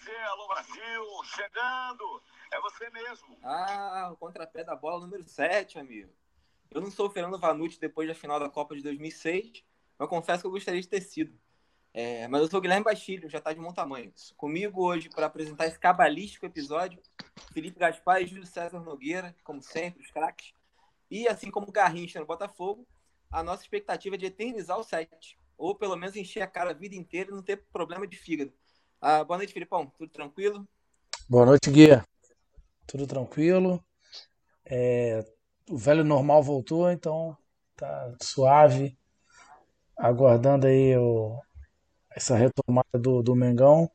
você, alô Brasil, chegando. É você mesmo. Ah, o contrapé da bola número 7, amigo. Eu não sou o Fernando Vanucci depois da final da Copa de 2006, mas confesso que eu gostaria de ter sido. É, mas eu sou o Guilherme Bastilho, já está de bom tamanho. Comigo hoje para apresentar esse cabalístico episódio, Felipe Gaspar e Júlio César Nogueira, como sempre, os craques. E assim como o Garrincha no Botafogo, a nossa expectativa é de eternizar o set, ou pelo menos encher a cara a vida inteira e não ter problema de fígado. Ah, boa noite, Filipão. Tudo tranquilo? Boa noite, Guia. Tudo tranquilo. É, o velho normal voltou, então tá suave. Aguardando aí o, essa retomada do, do Mengão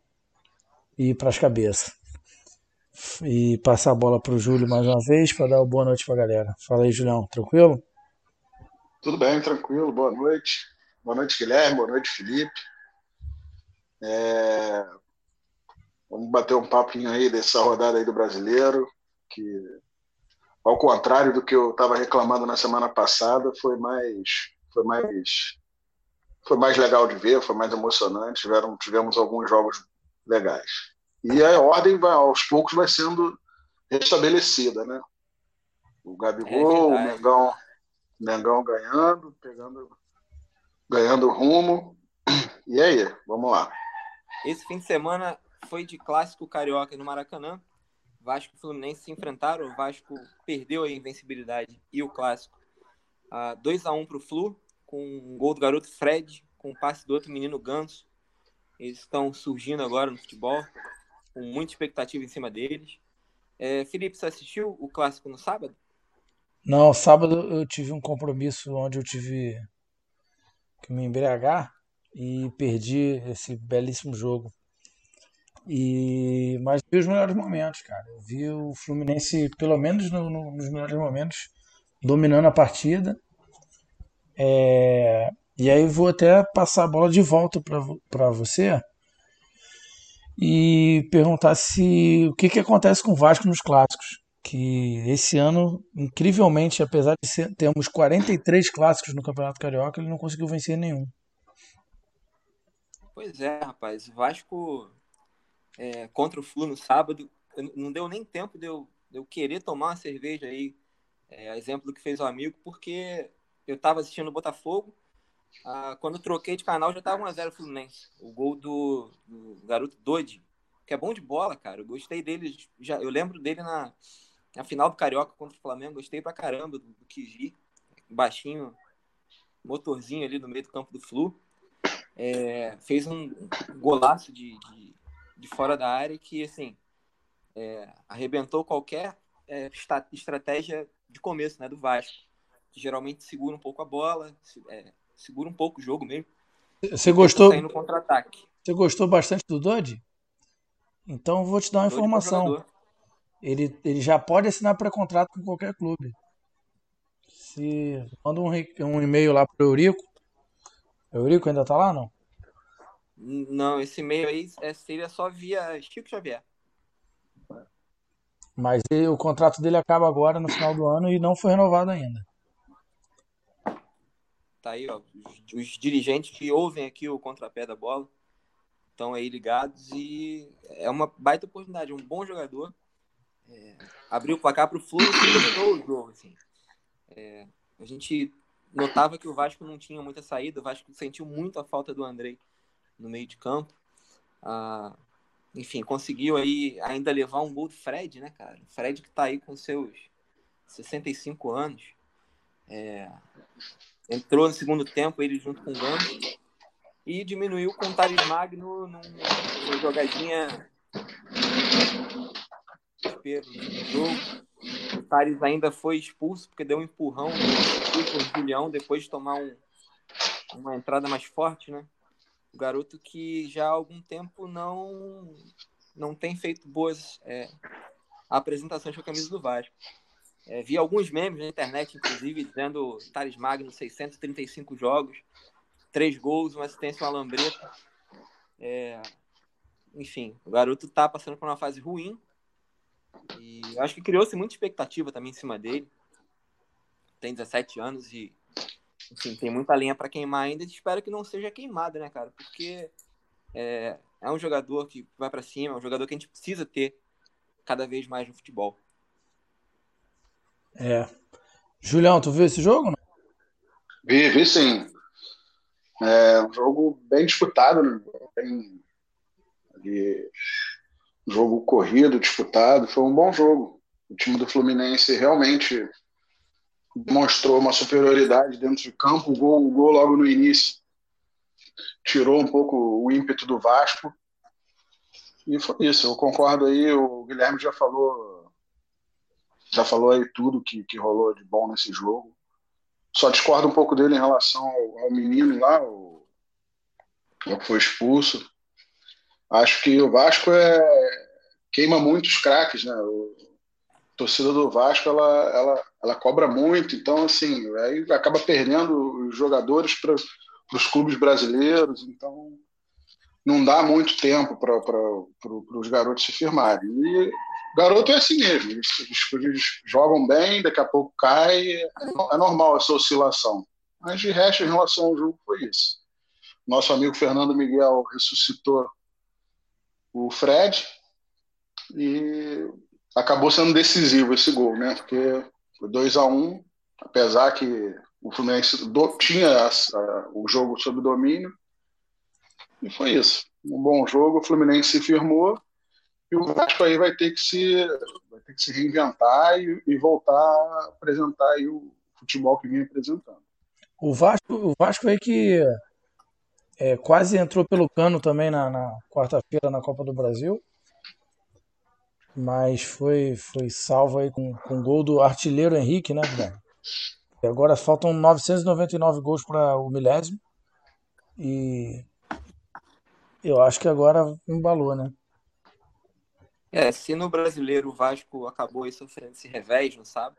e ir para as cabeças. E passar a bola para o Júlio mais uma vez para dar uma boa noite para a galera. Fala aí, Julião, tranquilo? Tudo bem, tranquilo. Boa noite. Boa noite, Guilherme. Boa noite, Felipe. É... Vamos bater um papinho aí dessa rodada aí do brasileiro, que ao contrário do que eu estava reclamando na semana passada, foi mais, foi mais foi mais legal de ver, foi mais emocionante, tiveram, tivemos alguns jogos legais. E a ordem vai, aos poucos vai sendo restabelecida, né? O Gabigol, é o Mengão, Mengão ganhando, pegando, ganhando rumo. E aí, vamos lá. Esse fim de semana foi de clássico carioca no Maracanã. Vasco e Fluminense se enfrentaram. O Vasco perdeu a invencibilidade e o clássico. Uh, 2 a 1 para o Flu com um gol do garoto Fred, com um passe do outro menino Ganso. Eles estão surgindo agora no futebol, com muita expectativa em cima deles. É, Felipe, você assistiu o clássico no sábado? Não, sábado eu tive um compromisso onde eu tive que me embriagar e perdi esse belíssimo jogo. E mas vi os melhores momentos, cara. Eu vi o Fluminense, pelo menos no, no, nos melhores momentos, dominando a partida é, e aí vou até passar a bola de volta para você e perguntar se o que, que acontece com o Vasco nos clássicos. Que esse ano, incrivelmente, apesar de ser, termos 43 clássicos no Campeonato Carioca, ele não conseguiu vencer nenhum. Pois é, rapaz. Vasco é, contra o Flu no sábado, não deu nem tempo de eu, de eu querer tomar uma cerveja aí, é, exemplo do que fez o amigo, porque eu tava assistindo o Botafogo. Ah, quando troquei de canal já tava 1x0 Fluminense. O gol do, do garoto Dodi, que é bom de bola, cara. Eu gostei dele. Já, eu lembro dele na, na final do Carioca contra o Flamengo. Gostei pra caramba do, do Kiji. Baixinho, motorzinho ali no meio do campo do Flu. É, fez um golaço de, de, de, fora da área que, assim, é, arrebentou qualquer é, estratégia de começo né, do Vasco que geralmente segura um pouco a bola, é, segura um pouco o jogo mesmo. Você gostou? no contra-ataque. Você gostou bastante do Dodge? Então vou te dar uma Dodge informação. Ele, ele já pode assinar pré-contrato com qualquer clube. Se manda um, um e-mail lá pro Eurico. Eurico ainda tá lá não? Não, esse e-mail aí é, seria só via Chico Xavier. Mas ele, o contrato dele acaba agora no final do ano e não foi renovado ainda. Tá aí, ó, os, os dirigentes que ouvem aqui o contrapé da bola estão aí ligados e é uma baita oportunidade, um bom jogador. É, abriu o placar para o Flu e dominou o jogo. Assim. É, a gente notava que o Vasco não tinha muita saída, o Vasco sentiu muito a falta do Andrei no meio de campo. Ah, enfim, conseguiu aí ainda levar um gol do Fred, né, cara? Fred que está aí com seus 65 anos. É, entrou no segundo tempo, ele junto com o Gamba, e diminuiu com o Thales Magno numa jogadinha no jogo. O ainda foi expulso porque deu um empurrão no Julião depois de tomar um, uma entrada mais forte, né? O garoto que já há algum tempo não não tem feito boas é, apresentações com a camisa do Vasco. É, vi alguns memes na internet, inclusive, dizendo Thales Magno, 635 jogos, três gols, uma assistência, uma lambreta. É, enfim, o garoto tá passando por uma fase ruim. E acho que criou-se muita expectativa também em cima dele. Tem 17 anos e, enfim, tem muita linha para queimar ainda. E espero que não seja queimada, né, cara? Porque é, é um jogador que vai para cima, é um jogador que a gente precisa ter cada vez mais no futebol. É. Julião, tu viu esse jogo? Não? Vi, vi sim. É um jogo bem disputado, né? ali, jogo corrido, disputado. Foi um bom jogo. O time do Fluminense realmente demonstrou uma superioridade dentro de campo. O gol, o gol logo no início tirou um pouco o ímpeto do Vasco. E foi isso. Eu concordo aí. O Guilherme já falou, já falou aí tudo que, que rolou de bom nesse jogo. Só discordo um pouco dele em relação ao, ao menino lá, o, o que foi expulso. Acho que o Vasco é queima muitos craques, né? O, a torcida do Vasco ela, ela, ela cobra muito, então assim aí acaba perdendo os jogadores para os clubes brasileiros, então não dá muito tempo para os garotos se firmarem. E garoto é assim mesmo, eles, eles, jogam bem, daqui a pouco cai, é, é normal essa oscilação. Mas de resto, em relação ao jogo, foi isso. Nosso amigo Fernando Miguel ressuscitou o Fred e acabou sendo decisivo esse gol, né? Porque foi 2 a 1 um, apesar que o Fluminense do, tinha a, a, o jogo sob domínio. E foi isso. Um bom jogo, o Fluminense se firmou e o Vasco aí vai ter que se, vai ter que se reinventar e, e voltar a apresentar o futebol que vinha apresentando. O Vasco, o Vasco aí que é, quase entrou pelo cano também na, na quarta-feira na Copa do Brasil. Mas foi, foi salvo aí com, com gol do artilheiro Henrique, né, agora faltam 999 gols para o milésimo. E eu acho que agora embalou, né? É, se no brasileiro o Vasco acabou aí sofrendo esse revés, não sabe?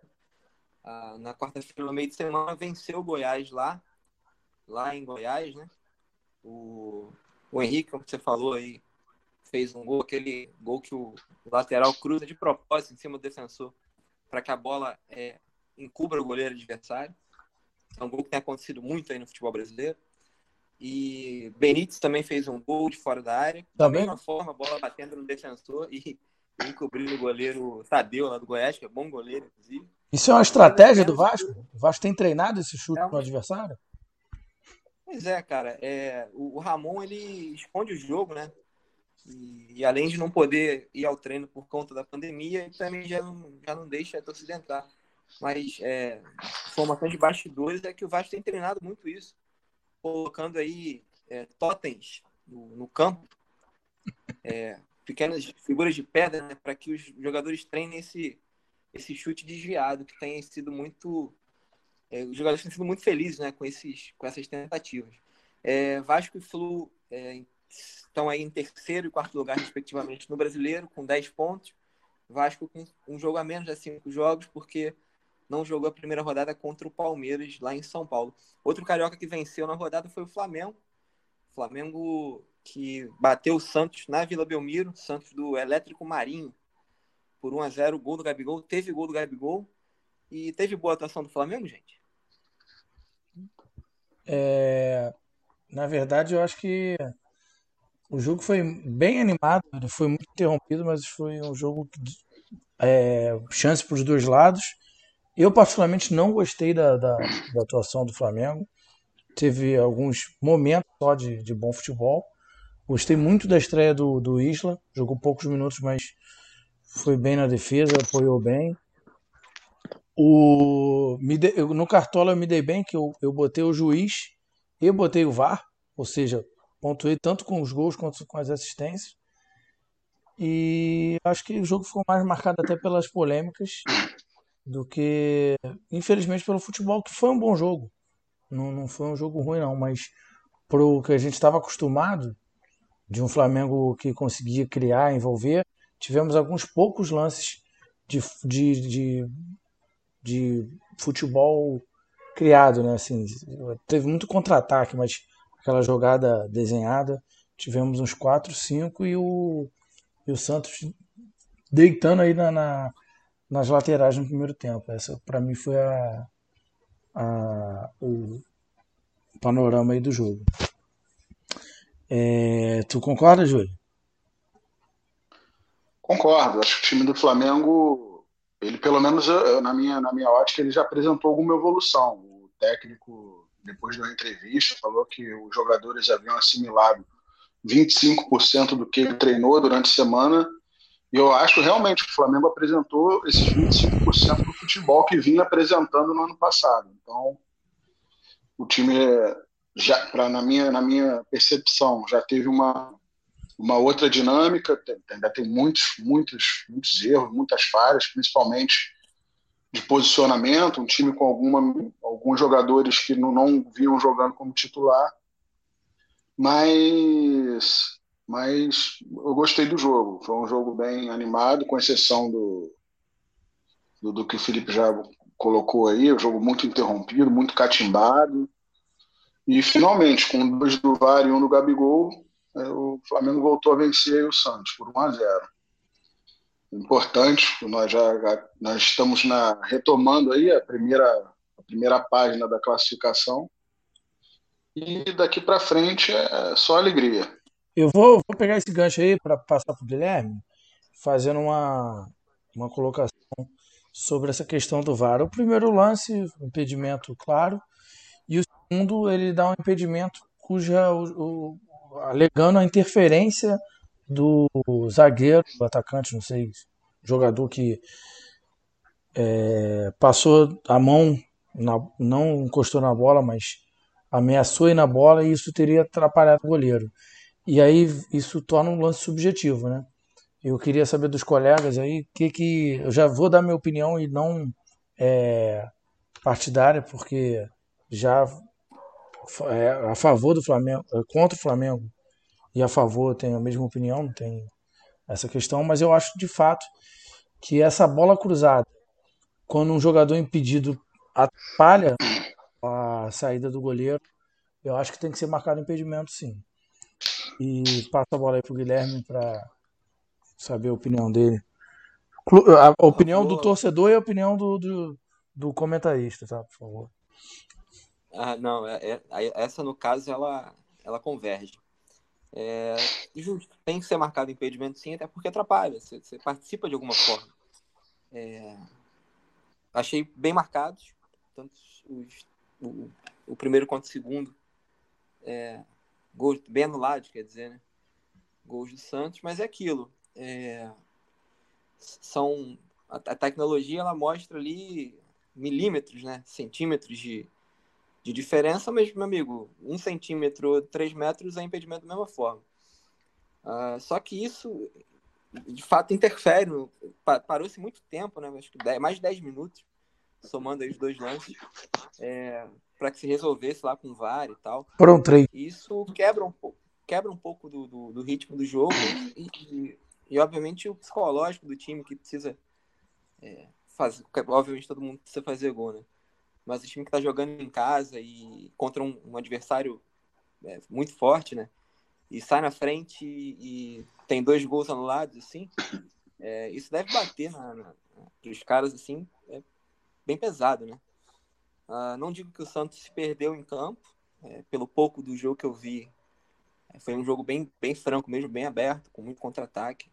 Ah, na quarta-feira, no meio de semana, venceu o Goiás lá, lá em Goiás, né? O, o Henrique, como você falou aí, fez um gol, aquele gol que o lateral cruza de propósito em cima do defensor para que a bola é, encubra o goleiro adversário. É um gol que tem acontecido muito aí no futebol brasileiro. E Benítez também fez um gol de fora da área. Da mesma forma, a bola batendo no defensor e encobrindo o goleiro Tadeu lá do Goiás, que é bom goleiro, inclusive. Isso é uma estratégia do Vasco? O Vasco tem treinado esse chute é um... no adversário? Pois é, cara. É, o, Ramon ele esconde o jogo, né? E, e, além de não poder ir ao treino por conta da pandemia, ele também já não, já não deixa a torcida entrar. Mas é, informação de bastidores é que o Vasco tem treinado muito isso, colocando aí é, totens no, no campo, é, pequenas figuras de pedra, né, para que os jogadores treinem esse, esse chute desviado, que tem sido muito. É, os jogadores têm sido muito felizes né, com, esses, com essas tentativas. É, Vasco e Flu é, estão aí em terceiro e quarto lugar, respectivamente, no brasileiro, com 10 pontos. Vasco com um jogo a menos de cinco jogos, porque não jogou a primeira rodada contra o Palmeiras lá em São Paulo. Outro carioca que venceu na rodada foi o Flamengo. Flamengo que bateu o Santos na Vila Belmiro, Santos do Elétrico Marinho, por 1 a 0 gol do Gabigol. Teve gol do Gabigol e teve boa atuação do Flamengo, gente? É, na verdade, eu acho que o jogo foi bem animado, ele foi muito interrompido, mas foi um jogo que é, chance para os dois lados. Eu, particularmente, não gostei da, da, da, atuação do Flamengo. Teve alguns momentos só de, de bom futebol. Gostei muito da estreia do, do Isla. Jogou poucos minutos, mas foi bem na defesa, apoiou bem. O, de, eu, no Cartola eu me dei bem, que eu, eu botei o juiz e botei o VAR, ou seja, pontuei tanto com os gols quanto com as assistências. E acho que o jogo ficou mais marcado até pelas polêmicas do que, infelizmente, pelo futebol, que foi um bom jogo. Não, não foi um jogo ruim, não, mas pro que a gente estava acostumado de um Flamengo que conseguia criar, envolver, tivemos alguns poucos lances de, de, de, de futebol criado, né? Assim, teve muito contra-ataque, mas aquela jogada desenhada, tivemos uns 4, 5 e o, e o Santos deitando aí na, na nas laterais no primeiro tempo. Essa para mim foi a, a, o panorama aí do jogo. É, tu concorda, Júlio? Concordo. Acho que o time do Flamengo, ele pelo menos na minha, na minha ótica, ele já apresentou alguma evolução. O técnico, depois da entrevista, falou que os jogadores haviam assimilado 25% do que ele treinou durante a semana. E eu acho realmente que o Flamengo apresentou esses 25% do futebol que vinha apresentando no ano passado. Então, o time já pra, na minha na minha percepção já teve uma uma outra dinâmica ainda tem muitos muitos muitos erros muitas falhas principalmente de posicionamento um time com alguma alguns jogadores que não, não vinham jogando como titular. Mas mas eu gostei do jogo. Foi um jogo bem animado com exceção do do, do que o Felipe já colocou aí um jogo muito interrompido muito catimbado. E finalmente, com dois do VAR e um do Gabigol, o Flamengo voltou a vencer o Santos por 1 a 0. Importante, nós já nós estamos na, retomando aí a primeira, a primeira página da classificação. E daqui para frente é só alegria. Eu vou, vou pegar esse gancho aí para passar para o Guilherme, fazendo uma, uma colocação sobre essa questão do VAR. O primeiro lance, impedimento claro, e o segundo ele dá um impedimento cuja o, alegando a interferência do zagueiro, do atacante, não sei, jogador que é, passou a mão, na, não encostou na bola, mas ameaçou ir na bola e isso teria atrapalhado o goleiro. E aí isso torna um lance subjetivo, né? Eu queria saber dos colegas aí que que eu já vou dar minha opinião e não é, partidária, porque já é, a favor do Flamengo, é, contra o Flamengo e a favor tenho a mesma opinião, não tem essa questão, mas eu acho de fato que essa bola cruzada, quando um jogador impedido atrapalha a saída do goleiro, eu acho que tem que ser marcado impedimento sim. E passa a bola aí pro Guilherme para saber a opinião dele. A opinião do torcedor e a opinião do, do, do comentarista, tá? Por favor. Ah, não, é, é, essa no caso ela, ela converge. É, justo, tem que ser marcado impedimento sim, até porque atrapalha, você, você participa de alguma forma. É, achei bem marcados, tanto os, o, o, primeiro quanto o segundo. É, gols bem anulados, quer dizer, né? Gols do Santos, mas é aquilo. É, são a, a, tecnologia ela mostra ali milímetros, né? Centímetros de, de diferença, mas, meu amigo, um centímetro, três metros é impedimento da mesma forma. Uh, só que isso, de fato, interfere. Parou-se muito tempo, né? Acho que dez, mais de 10 minutos, somando aí os dois lances, é, para que se resolvesse lá com o VAR e tal. Foram três. Isso quebra um pouco, quebra um pouco do, do, do ritmo do jogo e, e, e, obviamente, o psicológico do time que precisa é, fazer. Obviamente, todo mundo precisa fazer gol, né? Mas o time que está jogando em casa e contra um, um adversário é, muito forte, né? E sai na frente e, e tem dois gols anulados, assim, é, isso deve bater na, na, os caras, assim, é bem pesado, né? Uh, não digo que o Santos se perdeu em campo, é, pelo pouco do jogo que eu vi, é, foi um jogo bem, bem franco mesmo, bem aberto, com muito contra-ataque.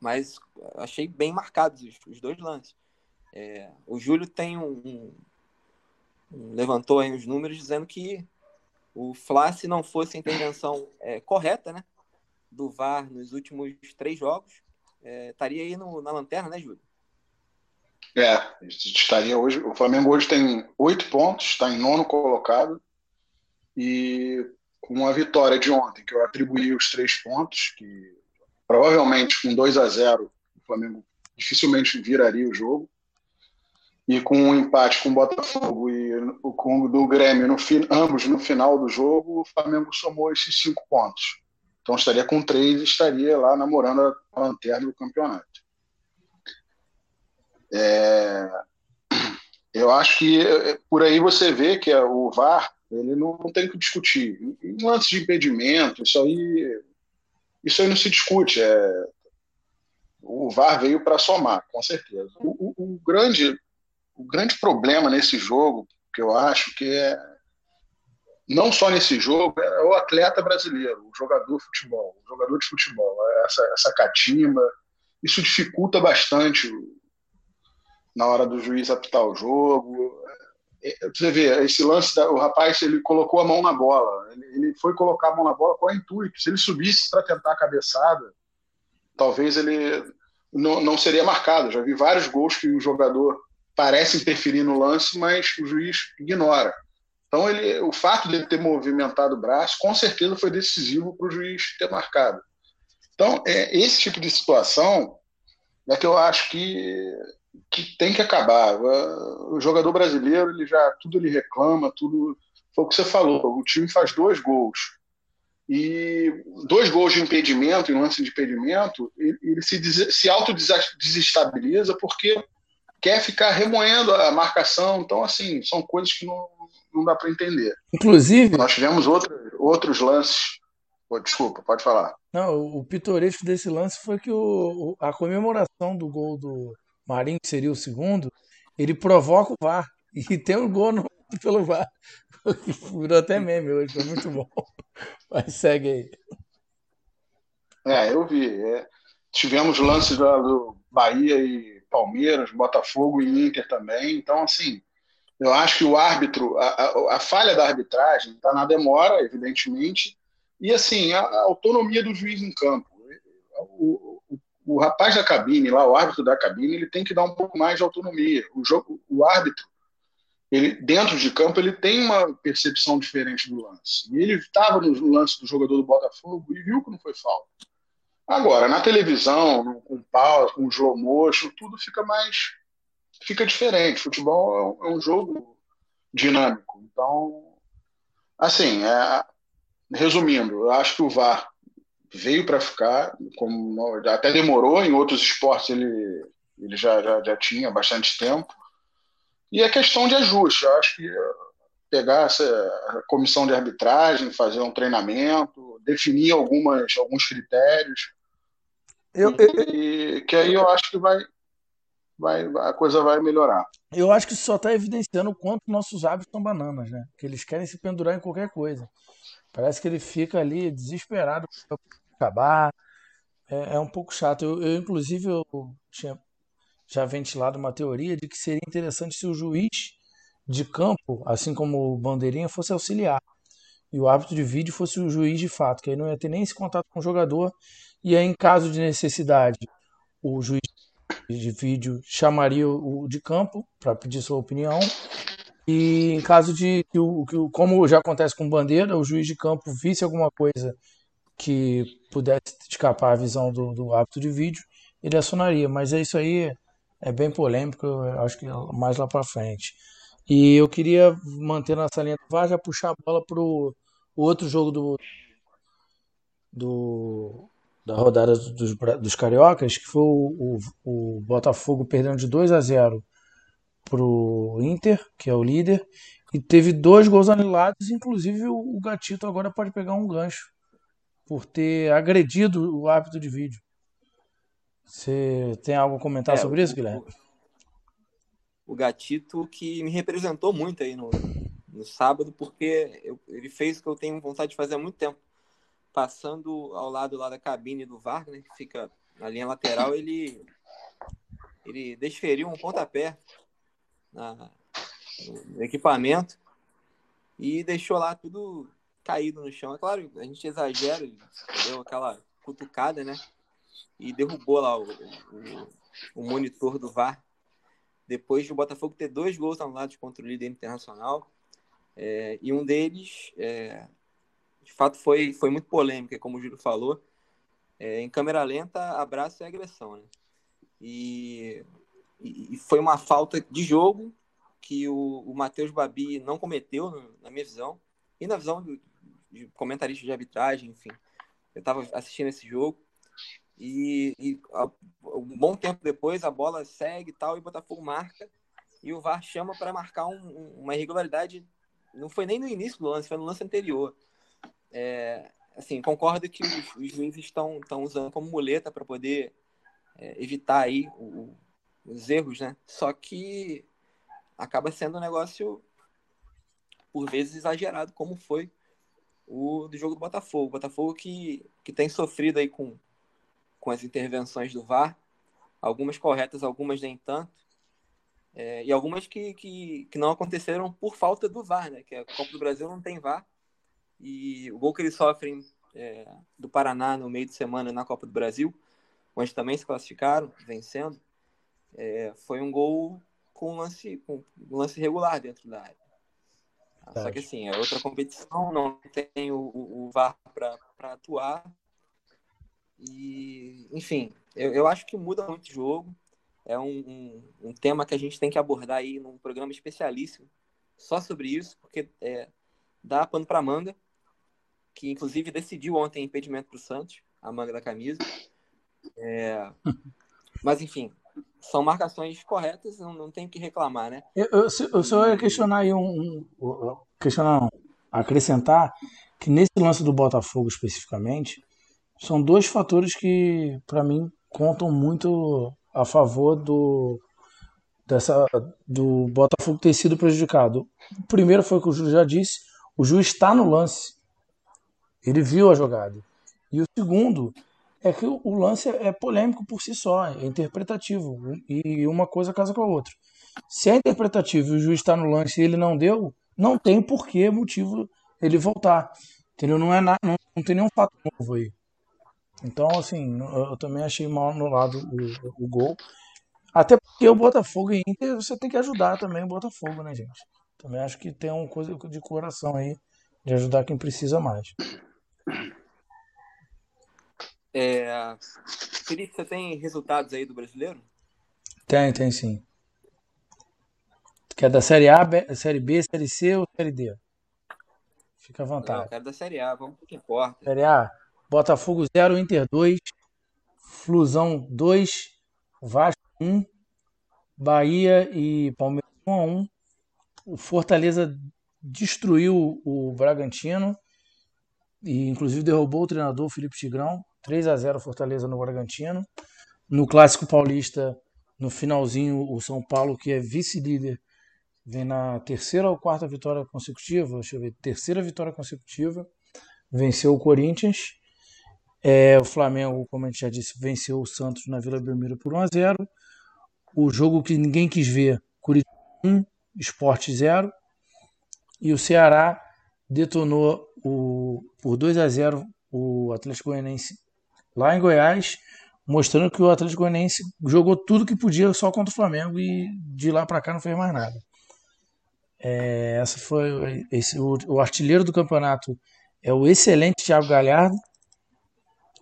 Mas achei bem marcados os, os dois lances. É, o Júlio tem um, um, levantou aí os números dizendo que o Fla, se não fosse a intervenção é, correta, né, do VAR nos últimos três jogos, é, estaria aí no, na lanterna, né, Júlio? É, estaria hoje. O Flamengo hoje tem oito pontos, está em nono colocado e com a vitória de ontem, que eu atribuí os três pontos, que provavelmente com 2 a 0 o Flamengo dificilmente viraria o jogo e com um empate com o Botafogo e o com do Grêmio, no ambos no final do jogo, o Flamengo somou esses cinco pontos. Então estaria com três e estaria lá namorando a lanterna do campeonato. É... Eu acho que é, por aí você vê que o VAR ele não, tem que discutir. Em lances de impedimento, isso aí, isso aí não se discute. É... O VAR veio para somar, com certeza. O, o, o grande o grande problema nesse jogo, que eu acho que é não só nesse jogo, é o atleta brasileiro, o jogador de futebol, o jogador de futebol, essa, essa catimba, isso dificulta bastante na hora do juiz apitar o jogo. É, você vê, esse lance, o rapaz ele colocou a mão na bola, ele, ele foi colocar a mão na bola com o intuito. Se ele subisse para tentar a cabeçada, talvez ele não, não seria marcado. Já vi vários gols que o jogador parece interferir no lance, mas o juiz ignora. Então, ele, o fato de ele ter movimentado o braço, com certeza foi decisivo para o juiz ter marcado. Então, é, esse tipo de situação é que eu acho que, que tem que acabar. O jogador brasileiro, ele já tudo ele reclama, tudo. Foi o que você falou. O time faz dois gols. E dois gols de impedimento, em lance de impedimento, ele, ele se, se autodesestabiliza porque quer ficar remoendo a marcação. Então, assim, são coisas que não, não dá para entender. Inclusive. Nós tivemos outro, outros lances. Oh, desculpa, pode falar. Não, o pitoresco desse lance foi que o, a comemoração do gol do Marinho, que seria o segundo, ele provoca o VAR. E tem um gol no, pelo VAR. Furou até meme hoje, foi muito bom. Mas segue aí. É, eu vi. É. Tivemos lances do, do Bahia e Palmeiras, Botafogo e Inter também. Então, assim, eu acho que o árbitro, a, a, a falha da arbitragem está na demora, evidentemente, e assim, a, a, autonomia do juiz em campo. O, o, o, rapaz da cabine, lá, o árbitro da cabine, ele tem que dar um pouco mais de autonomia. O, jogo, o árbitro, ele, dentro de campo, ele tem uma percepção diferente do lance. E ele estava no lance do jogador do Botafogo e viu que não foi falta. Agora, na televisão, com pause, com slow motion, tudo fica mais fica diferente. Futebol é um, é jogo dinâmico. Então, assim, é, resumindo, eu acho que o VAR veio para ficar, como até demorou, em outros esportes ele, ele já, já, já tinha bastante tempo. E é questão de ajuste. Eu acho que pegar essa comissão de arbitragem, fazer um treinamento, definir algumas, alguns critérios. Eu, eu, e, que aí eu acho que vai, vai, a coisa vai melhorar. Eu acho que isso só está evidenciando o quanto nossos hábitos são bananas, né? Que eles querem se pendurar em qualquer coisa. Parece que ele fica ali desesperado para acabar. É, é, um pouco chato. Eu, eu, inclusive, eu tinha já ventilado uma teoria de que seria interessante se o juiz de campo, assim como o bandeirinha, fosse auxiliar. E o árbitro de vídeo fosse o juiz de fato, que aí não ia ter nem esse contato com o jogador. E aí, em caso de necessidade, o juiz de vídeo chamaria o de campo para pedir sua opinião. E em caso de que o, que como já acontece com bandeira, o juiz de campo visse alguma coisa que pudesse escapar à visão do, do árbitro de vídeo, ele acionaria. Mas é isso aí, é bem polêmico, acho que é mais lá para frente. E eu queria manter nessa linha do VAR, já puxar a bola para o outro jogo do, do da rodada dos, dos cariocas, que foi o, o, o Botafogo perdendo de 2 a 0 pro Inter, que é o líder, e teve dois gols anulados, inclusive o, o Gatito agora pode pegar um gancho por ter agredido o árbitro de vídeo. Você tem algo a comentar é, sobre isso, Guilherme? O, o Gatito que me representou muito aí no, no sábado, porque eu, ele fez o que eu tenho vontade de fazer há muito tempo passando ao lado lá da cabine do Wagner, que fica na linha lateral, ele, ele desferiu um pontapé na, no equipamento e deixou lá tudo caído no chão. É claro, a gente exagera, deu aquela cutucada, né? E derrubou lá o, o, o monitor do VAR. Depois de o Botafogo ter dois gols anulados contra o líder internacional. É, e um deles é, de fato foi, foi muito polêmica, como o Júlio falou. É, em câmera lenta, abraço e agressão, né? E, e, foi uma falta de jogo que o, o Matheus Babi não cometeu, na minha visão, e na visão do, de comentarista de arbitragem, enfim. Eu estava assistindo esse jogo e, e um bom tempo depois a bola segue e tal, e o Botafogo marca, e o VAR chama para marcar um, uma irregularidade. Não foi nem no início do lance, foi no lance anterior. É, assim, concordo que os, os juízes estão, estão usando como muleta para poder é, evitar aí o, os erros, né? Só que acaba sendo um negócio por vezes exagerado, como foi o do jogo do Botafogo. O Botafogo que, que tem sofrido aí com, com as intervenções do VAR, algumas corretas, algumas nem tanto, é, e algumas que, que, que não aconteceram por falta do VAR, né? Que a Copa do Brasil não tem VAR, e o gol que eles sofrem é, do Paraná no meio de semana na Copa do Brasil, onde também se classificaram, vencendo, é, foi um gol com lance, com lance regular dentro da área. Verdade. Só que assim, é outra competição, não tem o, o VAR para atuar. E, enfim, eu, eu acho que muda muito o jogo. É um, um, um, tema que a gente tem que abordar aí num programa especialíssimo só sobre isso, porque é, dá pano para manga, que inclusive decidiu ontem impedimento para o Santos, a manga da camisa. É, mas enfim, são marcações corretas, não, não tem o que reclamar, né? Eu, eu, eu só ia questionar aí um, um, questionar, não, acrescentar que nesse lance do Botafogo especificamente, são dois fatores que para mim contam muito a favor do dessa do Botafogo ter sido prejudicado. O primeiro foi o que o Júlio já disse, o juiz está no lance. Ele viu a jogada. E o segundo é que o lance é polêmico por si só, é interpretativo. E uma coisa casa com a outra. Se é interpretativo e o juiz está no lance e ele não deu, não tem porquê, motivo ele voltar. Entendeu? Não, é na, não, não tem nenhum fato novo aí. Então, assim, eu também achei mal anulado o, o gol. Até porque o Botafogo e Inter, você tem que ajudar também o Botafogo, né, gente? Também acho que tem uma coisa de coração aí, de ajudar quem precisa mais. É... Felipe, você tem resultados aí do brasileiro? Tem, tem sim. Quer da Série A, Série B, Série C ou Série D? Fica à vontade. Não, quero da Série A, vamos pro que importa. Série A, Botafogo 0, Inter 2, Flusão 2, Vasco 1, Bahia e Palmeiras 1 a 1. O Fortaleza destruiu o Bragantino e inclusive derrubou o treinador Felipe Tigrão. 3 a 0 Fortaleza no Bragantino. No Clássico Paulista, no finalzinho, o São Paulo, que é vice-líder, vem na terceira ou quarta vitória consecutiva, deixa eu ver, terceira vitória consecutiva, venceu o Corinthians. É, o Flamengo, como a gente já disse, venceu o Santos na Vila Belmiro por 1 a 0 O jogo que ninguém quis ver, Curitiba 1, Sport 0. E o Ceará detonou o, por 2 a 0 o Atlético Goianiense lá em Goiás, mostrando que o Atlético Goianiense jogou tudo que podia só contra o Flamengo e de lá para cá não fez mais nada. É, essa foi esse, o, o, artilheiro do campeonato é o excelente Thiago Galhardo,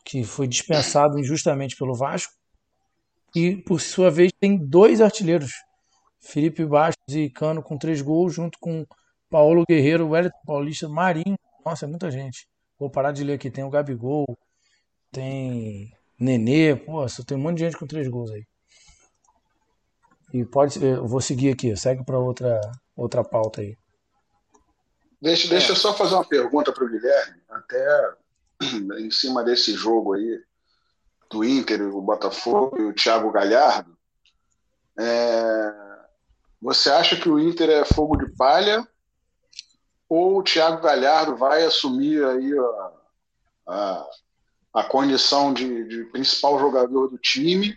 que foi dispensado injustamente pelo Vasco. E por sua vez tem dois artilheiros, Felipe Bastos e Cano com três gols, junto com Paulo Guerreiro, Wellington Paulista, Marinho. Nossa, é muita gente. Vou parar de ler aqui. Tem o Gabigol, tem Nenê, pô, só tem um monte de gente com três gols aí. E pode, eu vou seguir aqui, segue para outra outra pauta aí. Deixa, deixa eu só fazer uma pergunta para o Guilherme, até em cima desse jogo aí do Inter, o Botafogo e o Thiago Galhardo. É, você acha que o Inter é fogo de palha ou o Thiago Galhardo vai assumir aí a, a, a condição de, de, principal jogador do time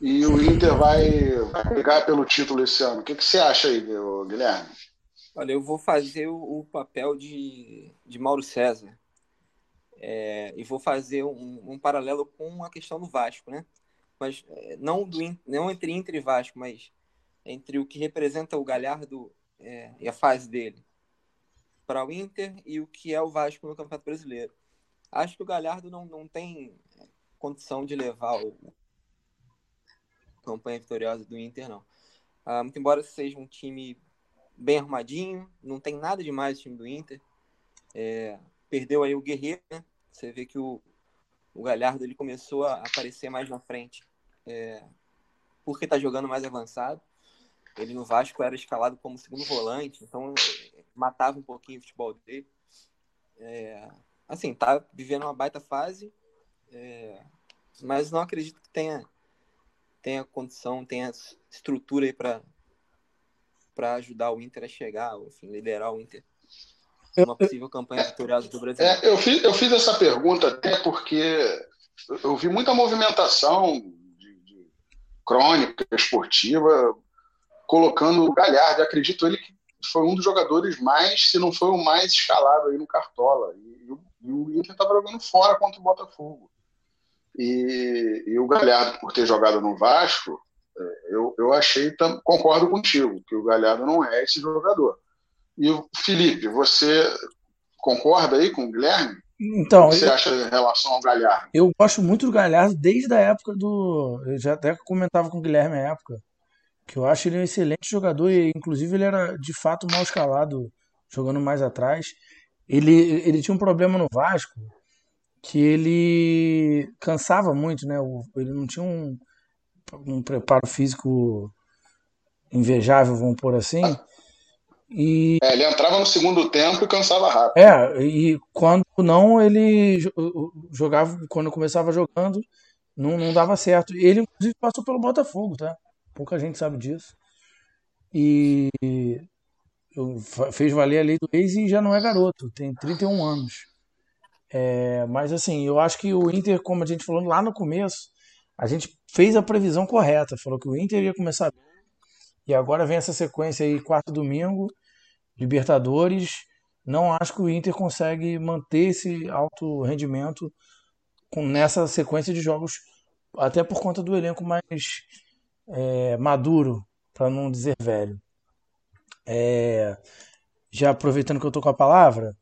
e o Inter vai, vai brigar pelo título esse ano. O que, que você acha aí, Guilherme? Olha, eu vou fazer o, papel de, de Mauro César. É, e vou fazer um, um, paralelo com a questão do Vasco, né? Mas é, não, do, não entre Inter e Vasco, mas entre o que representa o Galhardo é, e a fase dele para o Inter e o que é o Vasco no Campeonato Brasileiro. Acho que o Galhardo não, não tem condição de levar o campanha vitoriosa do Inter, não. Ah, muito embora seja um time bem arrumadinho, não tem nada demais o time do Inter. É, perdeu aí o Guerreiro, né? Você vê que o, o Galhardo ele começou a aparecer mais na frente é, porque está jogando mais avançado. Ele no Vasco era escalado como segundo volante, então matava um pouquinho o futebol dele. É, assim, tá vivendo uma baita fase, é, mas não acredito que tenha, tenha condição, tenha estrutura aí para para ajudar o Inter a chegar, enfim, liderar o Inter. Eu- Uma possível campanha vitoriosa do Brasil. É, eu, fiz, eu fiz essa pergunta até porque eu vi muita movimentação de, de crônica esportiva colocando o Galhardo. Acredito ele que foi um dos jogadores mais, se não foi o mais escalado aí no Cartola. E, o- e o Inter estava jogando fora contra o Botafogo. E, e o Galhardo, por ter jogado no Vasco, é, eu, eu achei, concordo contigo, que o Galhardo não é esse jogador. E o Felipe, você concorda aí com o Guilherme? Então, O que você eu, acha em relação ao Galhardo? eu gosto muito do Galhardo desde a época do. Eu já até comentava com o Guilherme na época. Que eu acho ele um excelente jogador e, inclusive, ele era de fato mal escalado jogando mais atrás. Ele, ele tinha um problema no Vasco que ele cansava muito, né? Ele não tinha um, um preparo físico invejável, vamos pôr assim. E É, ele entrava no segundo tempo e cansava rápido. É, e quando não, ele jo- jogava, quando começava jogando, não, não dava certo. Ele, inclusive, passou pelo Botafogo, tá? Pouca gente sabe disso. E fez valer a lei do ex e já não é garoto, tem 31 anos. É, mas assim, eu acho que o Inter, como a gente falou lá no começo, a gente fez a previsão correta, falou que o Inter ia começar bem, e agora vem essa sequência aí, quarto domingo, Libertadores. Não acho que o Inter consegue manter esse alto rendimento com, nessa sequência de jogos, até por conta do elenco mais é, maduro, para não dizer velho. É, já aproveitando que eu tô com a palavra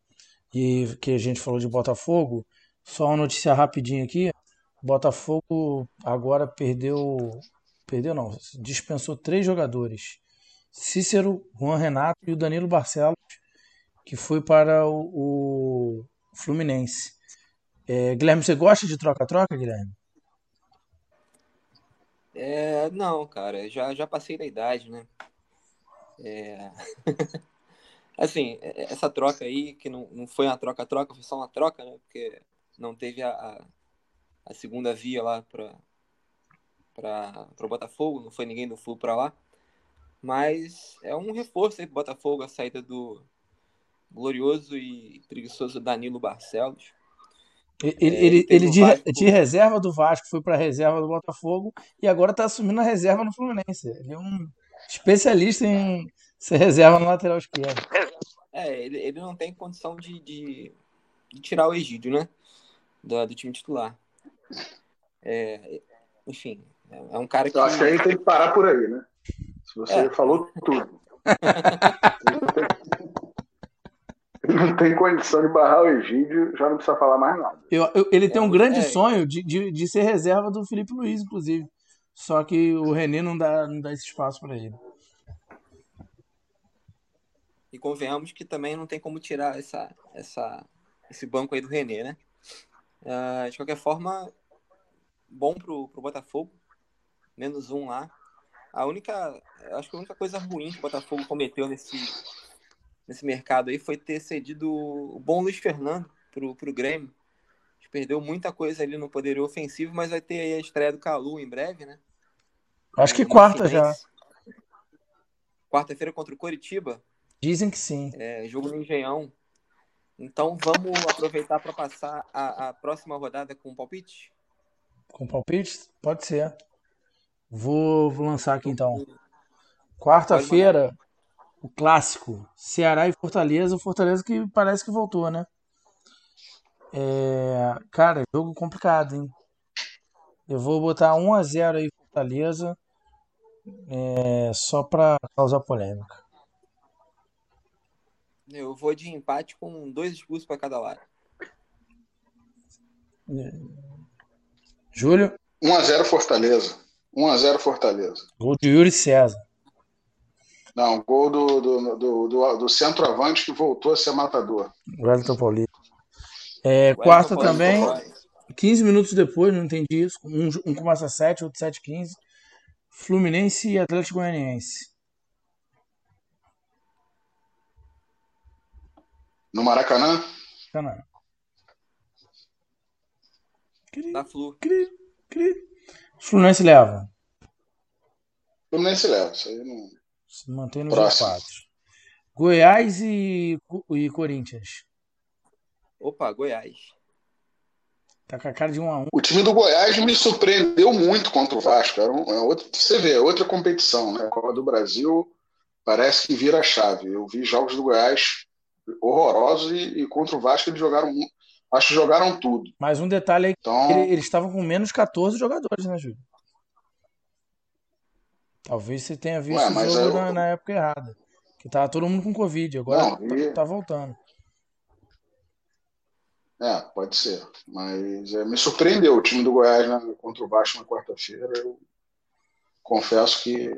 e que a gente falou de Botafogo, só uma notícia rapidinho aqui. Botafogo agora perdeu, perdeu não, dispensou três jogadores. Cícero, Juan Renato e o Danilo Barcelos, que foi para o, o Fluminense. É, Guilherme, você gosta de troca-troca, Guilherme? É, não, cara, já, já passei da idade, né? É... assim, é- essa troca aí, que não, não foi uma troca-troca, foi só uma troca, né? Porque não teve a, a, a segunda via lá para para o Botafogo, não foi ninguém do Flu para lá. Mas é um reforço aí pro Botafogo, a saída do glorioso e preguiçoso Danilo Barcelos. Ele, É, ele, ele ele de, Vasco. de reserva do Vasco foi para reserva do Botafogo e agora está assumindo a reserva no Fluminense. Ele é um especialista em ser reserva no lateral esquerdo. É, ele, ele não tem condição de, de, de tirar o Egídio, né? Do, do time titular. É, enfim, é é um cara que. Eu acho que aí tem que parar por aí, né? Se você É. falou tudo. Ele não tem condição de barrar o Egídio, já não precisa falar mais nada. Eu- eu- ele tem É, um grande é. sonho de, de, de ser reserva do Felipe Luiz, inclusive. Só que o René não dá, não dá esse espaço para ele. E convenhamos que também não tem como tirar essa, essa, esse banco aí do René, né? Ah, de qualquer forma, bom pro, pro Botafogo. Menos um lá. A única. Acho que a única coisa ruim que o Botafogo cometeu nesse, nesse mercado aí foi ter cedido o bom Luiz Fernando pro, pro Grêmio. A gente perdeu muita coisa ali no poderio ofensivo, mas vai ter aí a estreia do Calu em breve, né? Acho que No quarta já. Quarta-feira contra o Coritiba. Dizem que sim. É, jogo no Engenhão. Então vamos aproveitar para passar a, a próxima rodada com palpite? Com palpites? Pode ser. Vou, vou lançar aqui então. Quarta-feira, o clássico. Ceará e Fortaleza. O Fortaleza que parece que voltou, né? É, cara, jogo complicado, hein? Eu vou botar 1 a 0 aí Fortaleza. É, só pra causar polêmica. Eu vou de empate com dois expulsos para cada lado. Júlio, 1x0 Fortaleza. 1x0 Fortaleza. gol de Yuri César. Não, gol do, do, do, do, do centroavante que voltou a ser matador. Wellington Paulista. É, quarta também, Paulista. 15 minutos depois, não entendi isso. Um, um começa 7, outro 7 15. Fluminense e Atlético Goianiense. No Maracanã, Canã. Cri, Da Flu. cri, cri. Fluminense leva. Fluminense leva. Isso aí não. Se mantém no Próximo. G4. Goiás e, e Corinthians. Opa, Goiás. Tá com a cara de 1 a 1 O time do Goiás me surpreendeu muito contra o Vasco. Era um, é outro, você vê, é outra competição, né? A Copa do Brasil parece que vira a chave. Eu vi jogos do Goiás horrorosos e, e contra o Vasco eles jogaram, acho que jogaram tudo. Mas um detalhe aí, Então, ele- eles estavam com menos 14 jogadores, né, Júlio? Talvez você tenha visto Ué, o mas jogo eu- na, época errada. Que tava todo mundo com Covid, agora Não, tá, e- tá voltando. é, pode ser. Mas é, me surpreendeu o time do Goiás né, contra o Vasco na quarta-feira. Eu confesso que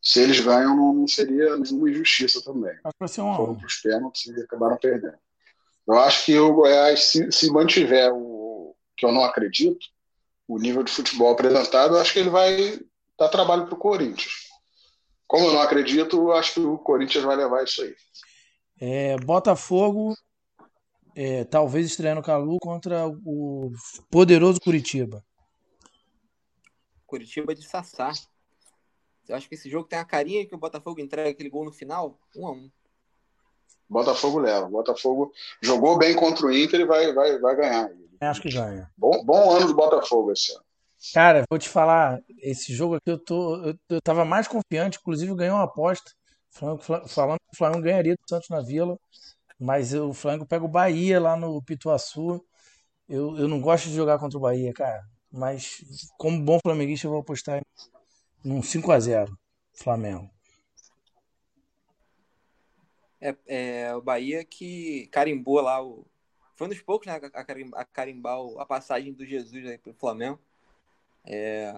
se eles ganham não, seria nenhuma injustiça também. Vai ser 1 a foram 1 para os pênaltis e acabaram perdendo. Eu acho que o Goiás, se, se mantiver o que eu não acredito, o nível de futebol apresentado, eu acho que ele vai dar trabalho para o Corinthians. Como eu não acredito, eu acho que o Corinthians vai levar isso aí. É, Botafogo, é, talvez estreando o Calu contra o poderoso Curitiba. Curitiba de Sassá. Eu acho que esse jogo tem a carinha que o Botafogo entrega aquele gol no final. Um a um. Botafogo leva. Botafogo jogou bem contra o Inter e vai, vai, vai ganhar. Acho que ganha. Bom, bom ano do Botafogo esse ano. Cara, vou te falar, esse jogo aqui eu tô, eu, eu tava mais confiante, inclusive eu ganhei uma aposta, falando, falando que o Flamengo ganharia do Santos na Vila, mas o Flamengo pega o Bahia lá no Pituaçu. Eu, eu não gosto de jogar contra o Bahia, cara, mas como bom flamenguista eu vou apostar num 5 a 0 Flamengo. É, é o Bahia que carimbou lá o. Foi um dos poucos né, a, carim- a carimbar a passagem do Jesus aí pro Flamengo. É,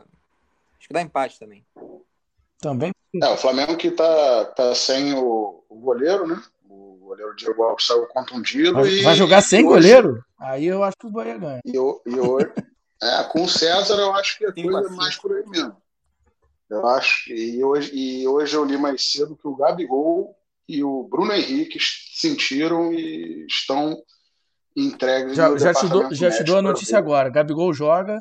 acho que dá empate também. Também É, o Flamengo que tá, tá sem o, o goleiro, né? O goleiro Diego Alves saiu contundido. vai, e, vai jogar sem e hoje- goleiro? Aí eu acho que o Bahia ganha. E, e hoje, é, com o César, eu acho que a Sim, coisa é mais por aí mesmo. Eu acho que e hoje, e hoje eu li mais cedo que o Gabigol e o Bruno Henrique sentiram e estão entregues Já, no já te dou, já te dou a notícia agora. Gabigol joga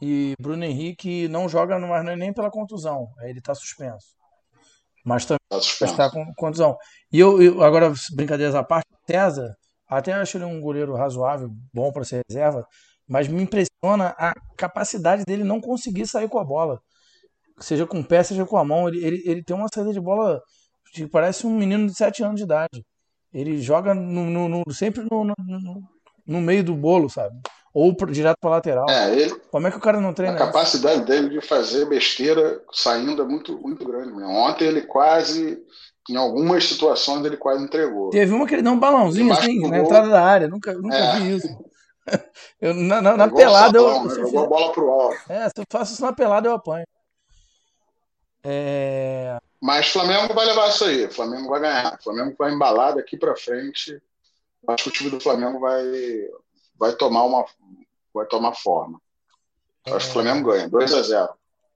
e Bruno Henrique não joga, não é nem pela contusão. Aí ele tá suspenso. Mas também Tá suspenso. está com contusão. E eu, eu- agora, brincadeiras à parte, César, até acho ele um goleiro razoável, bom para ser reserva, mas me impressiona a capacidade dele não conseguir sair com a bola. Seja com o pé, seja com a mão. Ele, ele, ele tem uma saída de bola que parece um menino de 7 anos de idade. Ele joga no, no- no- sempre no, no- no meio do bolo, sabe? Ou pro- direto para lateral. É, ele, Como é que o cara não a treina isso? capacidade dele de fazer besteira saindo é muito, muito grande mesmo. Ontem ele quase, em algumas situações, ele quase entregou. Teve uma que ele deu um balãozinho assim, na gol. entrada da área. Nunca, nunca É. vi isso. Eu, na na, na pelada, eu, Salão, né? eu Jogou a bola pro alto. é, se eu faço isso na pelada, eu apanho. É, Mas Flamengo vai levar isso aí. Flamengo vai ganhar. Flamengo vai embalar daqui para frente. Eu Acho que o time do Flamengo vai, vai tomar uma vai tomar forma. Eu Acho que o Flamengo ganha. 2 a 0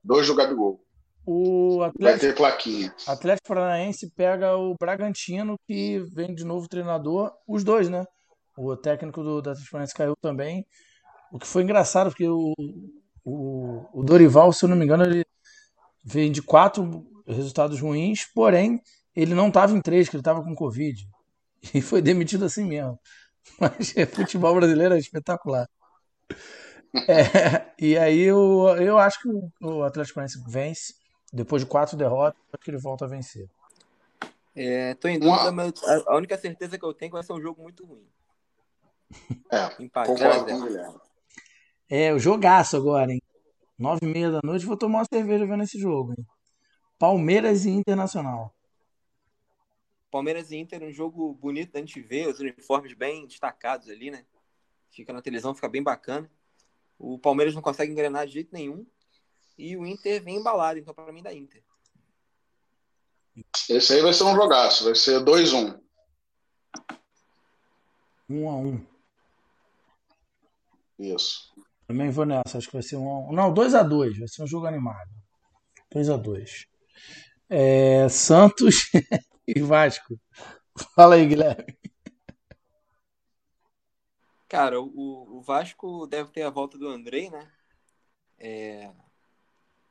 Dois do Gabigol. o Vai Atlético, ter plaquinha. Atlético Paranaense pega o Bragantino, que vem de novo treinador. Os dois, né? O técnico do, do Atlético Paranaense caiu também. O que foi engraçado, porque o, o, o Dorival, se eu não me engano, ele veio de quatro resultados ruins, porém, ele não estava em três, que ele estava com Covid. E foi demitido assim mesmo. Mas futebol brasileiro é espetacular. É, e aí eu, eu acho que o, Atlético Paranaense vence. Depois de quatro derrotas, acho que ele volta a vencer. É, tô em Uma- dúvida, mas a, única certeza que eu tenho é que vai ser um jogo muito ruim. É, Empate, 0 a concordo com 0. o Guilherme. É, o jogaço agora, hein? Nove e meia da noite, vou tomar uma cerveja vendo esse jogo, hein? Palmeiras e Internacional. Palmeiras e Inter, um jogo bonito da gente ver, os uniformes bem destacados ali, né? Fica na televisão, fica bem bacana. O Palmeiras não consegue engrenar de jeito nenhum. E o Inter vem embalado, então para mim dá Inter. Esse aí vai ser um jogaço. Vai ser 2-1. Um a um. Isso. Também vou nessa, acho que vai ser um a um. Não, 2 a 2 vai ser um jogo animado. 2 a 2 é, Santos e Vasco. Fala aí, Guilherme. Cara, o, o Vasco deve ter a volta do Andrei, né? É,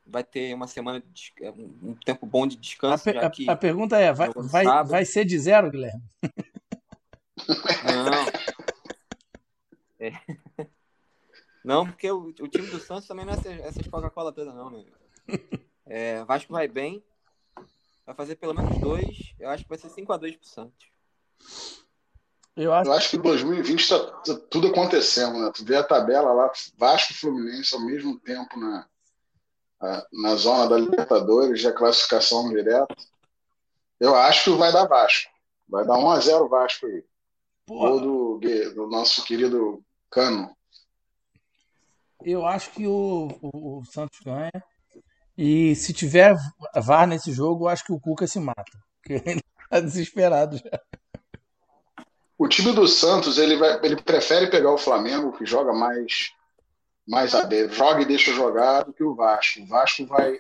vai ter uma semana, de, é, um tempo bom de A, descanso, pe- já a- que a pergunta é: vai, no vai, sábado. vai ser de zero, Guilherme? Não. É. Não, porque o, o time do Santos também não é essas, essas Coca-Cola toda, não, meu. É, Vasco vai bem, vai fazer pelo menos dois. Eu acho que vai ser 5x2 pro Santos. Eu acho. Eu acho que 2020 tá, tá tudo acontecendo, né? Tu vê a tabela lá, Vasco e Fluminense ao mesmo tempo na, a- na zona da Libertadores, da classificação direta. Eu acho que vai dar Vasco. Vai dar 1x0 Vasco aí. Gol do, do nosso querido Cano. eu acho que o, o, o Santos ganha. E se tiver VAR nesse jogo, eu acho que o Cuca se mata. Porque ele tá desesperado já. O time do Santos, ele, vai, ele prefere pegar o Flamengo, que joga mais, mais a dele, joga e deixa jogar, do que o Vasco. O Vasco vai,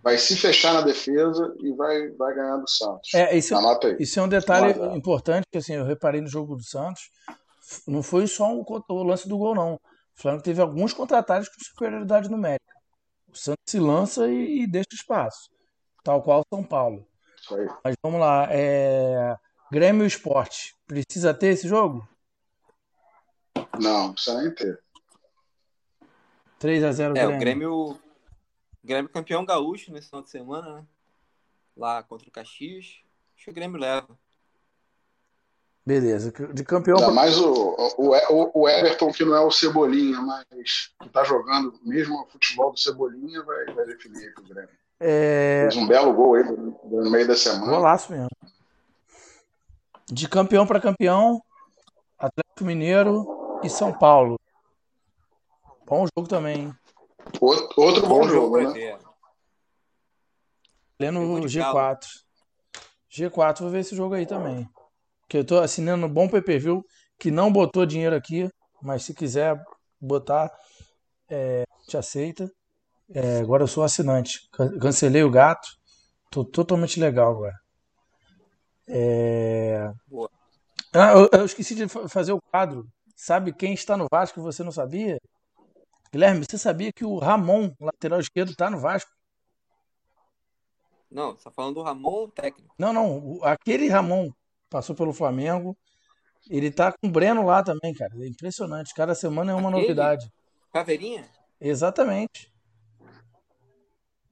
vai se fechar na defesa e vai, vai ganhar do Santos. É, isso, Anota aí. isso é um detalhe Mas, é. importante que assim, eu reparei no jogo do Santos. Não foi só o, lance do gol, não. O Flamengo teve alguns contra-ataques com superioridade numérica. O Santos se lança e, e deixa espaço. Tal qual o São Paulo. Isso aí. Mas vamos lá. É... Grêmio Esporte. Precisa ter esse jogo? Não, não precisa nem ter. 3 a 0 É, Grêmio. o Grêmio, o Grêmio campeão gaúcho nesse final de semana, né? Lá contra o Caxias. Acho que o Grêmio leva. Beleza. De campeão Ainda pra... mais o, o, o- Everton, que não é o Cebolinha, mas que tá jogando mesmo o futebol do Cebolinha, vai, vai definir aí pro Grêmio. É... Fez um belo gol aí no, meio da semana. Golaço mesmo. De campeão para campeão, Atlético Mineiro e São Paulo. Bom jogo também, hein? Outro, outro bom, jogo, vai né? ter. Eu Lendo vou o de Galo. G4. G4, vou ver esse jogo aí também. Que eu tô assinando um bom pay-per-view, que não botou dinheiro aqui, mas se quiser botar, é, te aceita. É, agora eu sou assinante. Can- Cancelei o gato. Tô totalmente legal agora. É... Boa. Ah, eu, eu esqueci de fa- fazer o quadro. Sabe quem está no Vasco que você não sabia? Guilherme, você sabia que o Ramon, lateral esquerdo, está no Vasco? Não, você tá falando do Ramon, técnico. Não, não. Aquele Ramon passou pelo Flamengo. Ele tá com o Breno lá também, cara. É impressionante. Cada semana é uma Aquele? novidade. Caveirinha? Exatamente.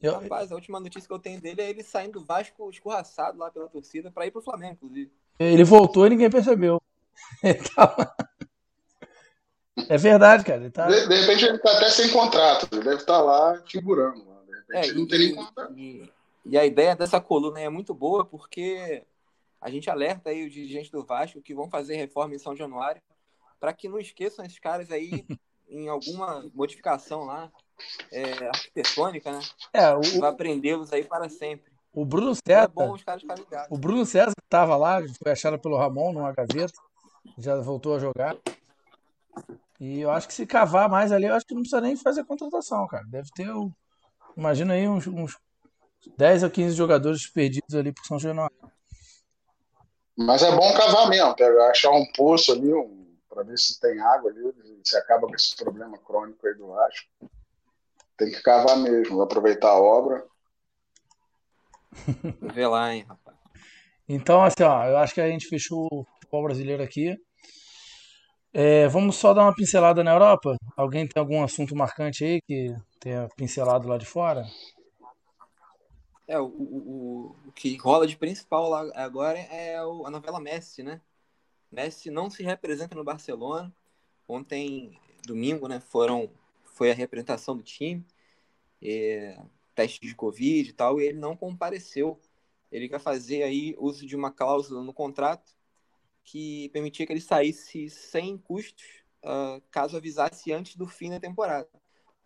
Eu- Rapaz, a última notícia que eu tenho dele é ele saindo do Vasco escorraçado lá pela torcida pra ir pro Flamengo, inclusive. ele voltou e ninguém percebeu. Ele tava- É verdade, cara. Ele tá... De, de repente ele tá até sem contrato, ele deve estar lá figurando. lá. De repente É, ele não e, tem nem contrato. e- e a ideia dessa coluna é muito boa porque a gente alerta aí os dirigentes do Vasco que vão fazer reforma em São Januário para que não esqueçam esses caras aí em alguma modificação lá é, arquitetônica, né? É, o, vai prendê-los aí para sempre. o Bruno Então é César. bom os caras ligados. O Bruno César que tava lá, foi achado pelo Ramon numa gaveta, já voltou a jogar. E eu acho que se cavar mais ali, eu acho que não precisa nem fazer contratação, cara. Deve ter, imagina aí, uns, uns 10 a 15 jogadores perdidos ali pro São Januário. Mas é bom cavar mesmo, pegar, achar um poço ali, um, para ver se tem água ali, se acaba com esse problema crônico aí do Vasco. Tem que cavar mesmo, aproveitar a obra. Vê lá, hein, rapaz. Então, assim, ó, eu acho que a gente fechou o futebol brasileiro aqui. É, vamos só dar uma pincelada na Europa? Alguém tem algum assunto marcante aí que tenha pincelado lá de fora? É, o, o, o- que rola de principal lá agora é o- a novela Messi, né? Messi não se representa no Barcelona. Ontem, domingo, né, foram, foi a representação do time, é, teste de Covid e tal, e ele não compareceu. Ele quer fazer aí uso de uma cláusula no contrato que permitia que ele saísse sem custos ah, caso avisasse antes do fim da temporada.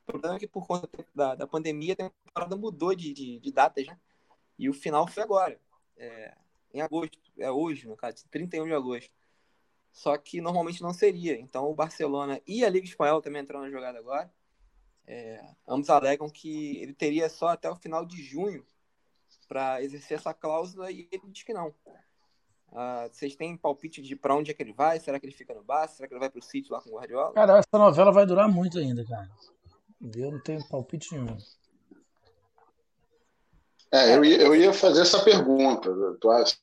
O problema é que por conta da, da pandemia a temporada mudou de, de, de datas, né? E o final foi agora, é, em agosto, é hoje, no caso, 31 de agosto. Só que normalmente não seria. Então o Barcelona e a Liga Espanhola também entraram na jogada agora. É, ambos alegam que ele teria só até o final de junho para exercer essa cláusula e ele diz que não. Ah, vocês têm palpite de para onde é que ele vai? Será que ele fica no Barça? Será que ele vai para o City lá com o Guardiola? Cara, essa novela vai durar muito ainda, cara. Eu não tenho palpite nenhum. É, eu ia, eu ia fazer essa pergunta.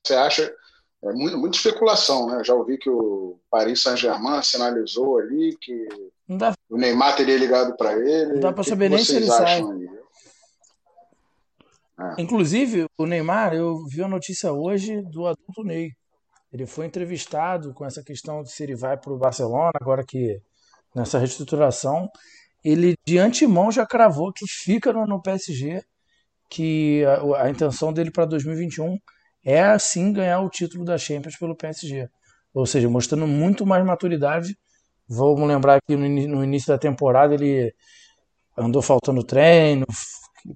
Você acha. É muito, muita especulação, né? Já ouvi que o Paris Saint-Germain sinalizou ali que dá, o Neymar teria ligado para ele. Não dá para saber nem se ele sai. É. Inclusive, o Neymar, eu vi a notícia hoje do adulto Ney. Ele foi entrevistado com essa questão de se ele vai para o Barcelona, agora que nessa reestruturação, ele de antemão já cravou que fica no, no PSG, que a, a intenção dele para 2021 é assim ganhar o título da Champions pelo PSG. Ou seja, mostrando muito mais maturidade. Vamos lembrar que no, no início da temporada ele andou faltando treino,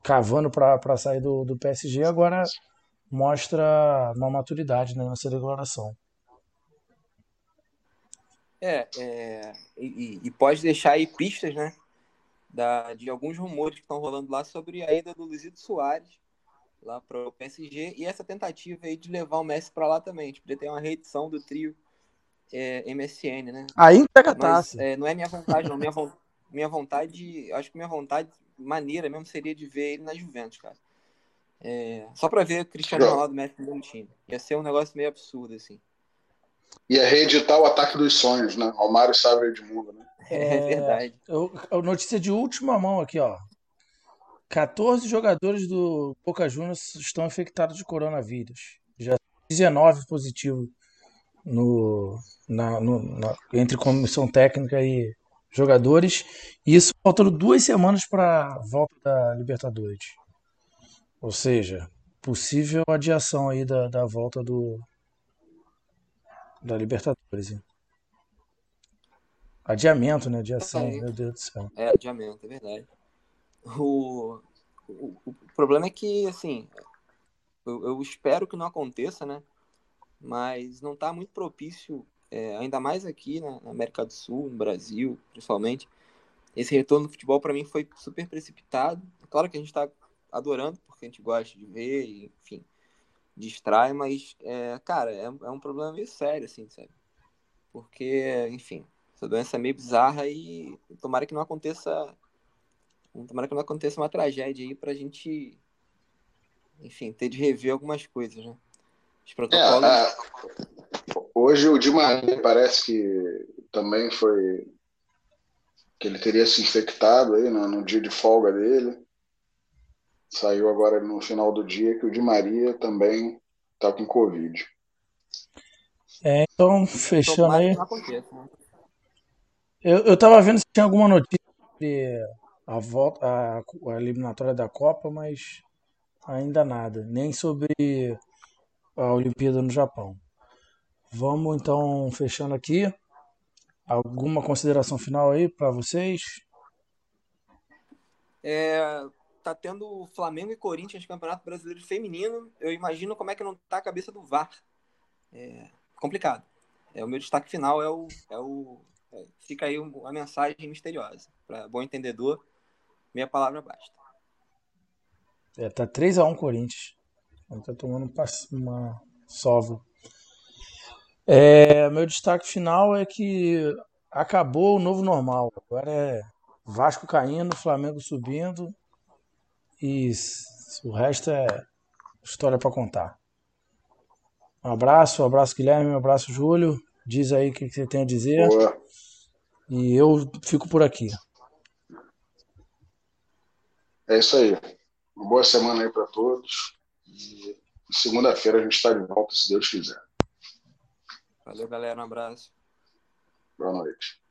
cavando para sair do, do PSG, agora mostra uma maturidade né, nessa declaração. É, é e, e, pode deixar aí pistas, né? Da, de alguns rumores que estão rolando lá sobre a ida do Luizito Soares lá para o PSG e essa tentativa aí de levar o Messi para lá também. A gente podia ter uma reedição do trio é, MSN, né? Aí pega a taça. É, não é minha vontade, não. Minha, vo minha vontade, acho que minha vontade maneira mesmo seria de ver ele na Juventus, cara. É, só para ver Cristiano Ronaldo Messi no time. Ia ser um negócio meio absurdo, assim. Ia reeditar o ataque dos sonhos, né? Romário Sávio Edmundo, né? É, é verdade. Eu, notícia de última mão aqui, ó. 14 jogadores do Boca Juniors estão infectados de coronavírus. Já 19 positivos no, na, no, na, entre comissão técnica e jogadores. E isso faltando duas semanas para a volta da Libertadores. Ou seja, possível adiação aí da, da volta do da Libertadores. Hein? Adiamento, né? Adiação, é, meu Deus do céu. É, adiamento, é verdade. O, o, o problema é que, assim, eu, eu, espero que não aconteça, né? Mas não está muito propício, é, ainda mais aqui né, na América do Sul, no Brasil, principalmente. Esse retorno do futebol, para mim, foi super precipitado. Claro que a gente está adorando, porque a gente gosta de ver, e, enfim, distrai, mas, é, cara, é, é um problema meio sério, assim, sabe? Porque, enfim, essa doença é meio bizarra e tomara que não aconteça Tomara que não aconteça uma tragédia aí pra gente, enfim, ter de rever algumas coisas, né? Os protocolos. É, é, hoje o Di Maria parece que também foi. que ele teria se infectado aí no, no dia de folga dele. Saiu agora no final do dia que o Di Maria também tá com Covid. É, então, fechando aí. Eu, eu tava vendo se tinha alguma notícia a, volta, a, a eliminatória da Copa, mas ainda nada, nem sobre a Olimpíada no Japão. Vamos então fechando aqui. Alguma consideração final aí para vocês? É, tá tendo Flamengo e Corinthians Campeonato Brasileiro Feminino. Eu imagino como é que não tá a cabeça do VAR. É complicado. É o meu destaque final é o, é o é, fica aí a mensagem misteriosa para bom entendedor. Minha palavra basta. É, tá 3x1 Corinthians. Ele tá tomando uma sova. É, meu destaque final é que acabou o novo normal. Agora é Vasco caindo, Flamengo subindo. E o resto é história para contar. Um abraço, um abraço Guilherme, um abraço Júlio. Diz aí o que você tem a dizer. Boa. E eu fico por aqui. É isso aí. Uma boa semana aí para todos. E segunda-feira a gente está de volta, se Deus quiser. Valeu, galera. Um abraço. Boa noite.